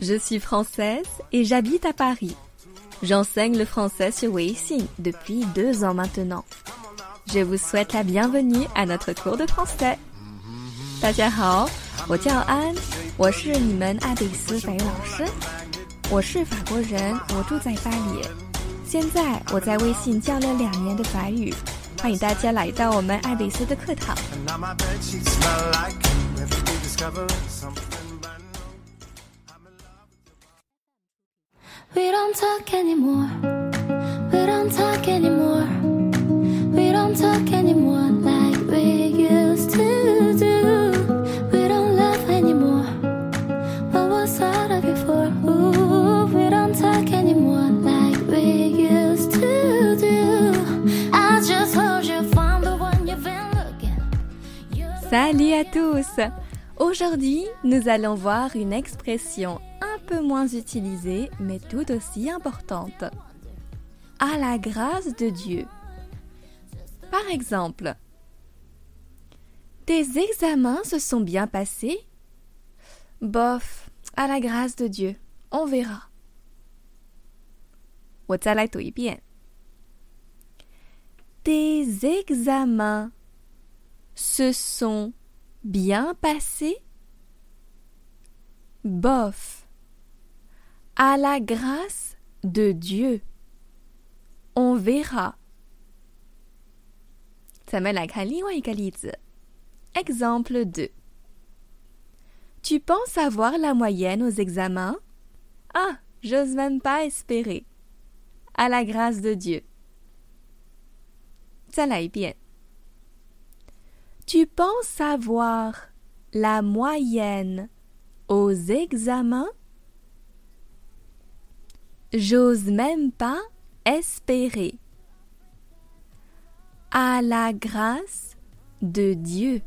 Je suis française et j'habite à Paris. J'enseigne le français sur Weixin depuis deux ans maintenant. Je vous souhaite la bienvenue à notre cours de français. 大家好，我叫安，我是你们爱贝斯法语老师。我是法国人，我住在巴黎。现在我在微信教了两年的法语，欢迎大家来到我们爱贝斯的课堂。Don't talk anymore. We don't talk anymore. We don't talk anymore like we used to do. We don't love anymore. What was all of it for? Ooh, we don't talk anymore like we used to do. I just hope you found the one you've been looking. Salut à tous Aujourd'hui, nous allons voir une expression peu moins utilisée, mais tout aussi importante. À la grâce de Dieu. Par exemple, tes examens se sont bien passés? Bof, à la grâce de Dieu, on verra. Tes examens se sont bien passés? Bof, À la grâce de Dieu. On verra. 咱们来看另外一个例子。Exemple 2. Tu penses avoir la moyenne aux examens Ah, j'ose même pas espérer. À la grâce de Dieu. 再来一遍。tu penses avoir la moyenne aux examens J'ose même pas espérer. À la grâce de Dieu.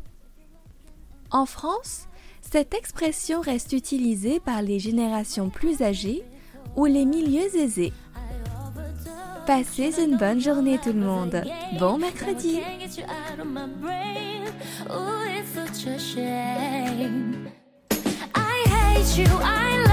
En France, cette expression reste utilisée par les générations plus âgées ou les milieux aisés. Passez une bonne journée tout le monde. Bon mercredi. Can't get you out